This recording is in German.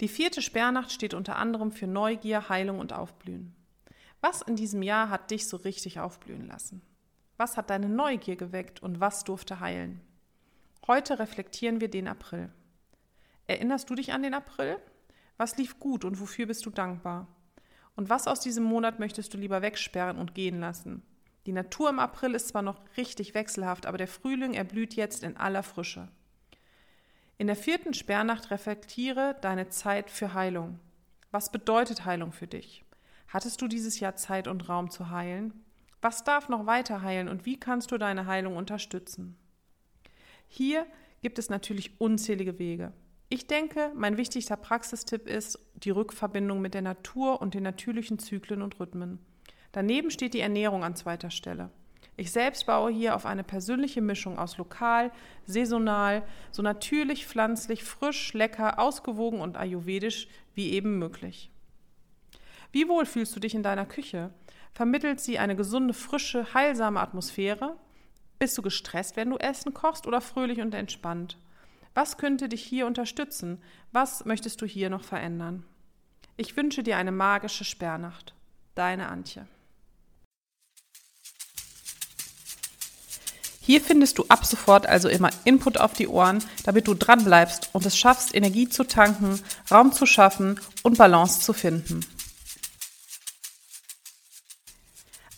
Die vierte Sperrnacht steht unter anderem für Neugier, Heilung und Aufblühen. Was in diesem Jahr hat dich so richtig aufblühen lassen? Was hat deine Neugier geweckt und was durfte heilen? Heute reflektieren wir den April. Erinnerst du dich an den April? Was lief gut und wofür bist du dankbar? Und was aus diesem Monat möchtest du lieber wegsperren und gehen lassen? Die Natur im April ist zwar noch richtig wechselhaft, aber der Frühling erblüht jetzt in aller Frische. In der vierten Sperrnacht reflektiere deine Zeit für Heilung. Was bedeutet Heilung für dich? Hattest du dieses Jahr Zeit und Raum zu heilen? Was darf noch weiter heilen und wie kannst du deine Heilung unterstützen? Hier gibt es natürlich unzählige Wege. Ich denke, mein wichtigster Praxistipp ist die Rückverbindung mit der Natur und den natürlichen Zyklen und Rhythmen. Daneben steht die Ernährung an zweiter Stelle. Ich selbst baue hier auf eine persönliche Mischung aus lokal, saisonal, so natürlich, pflanzlich, frisch, lecker, ausgewogen und ayurvedisch wie eben möglich. Wie wohl fühlst du dich in deiner Küche? Vermittelt sie eine gesunde, frische, heilsame Atmosphäre? Bist du gestresst, wenn du Essen kochst oder fröhlich und entspannt? Was könnte dich hier unterstützen? Was möchtest du hier noch verändern? Ich wünsche dir eine magische Sperrnacht. Deine Antje. Hier findest du ab sofort also immer Input auf die Ohren, damit du dran bleibst und es schaffst, Energie zu tanken, Raum zu schaffen und Balance zu finden.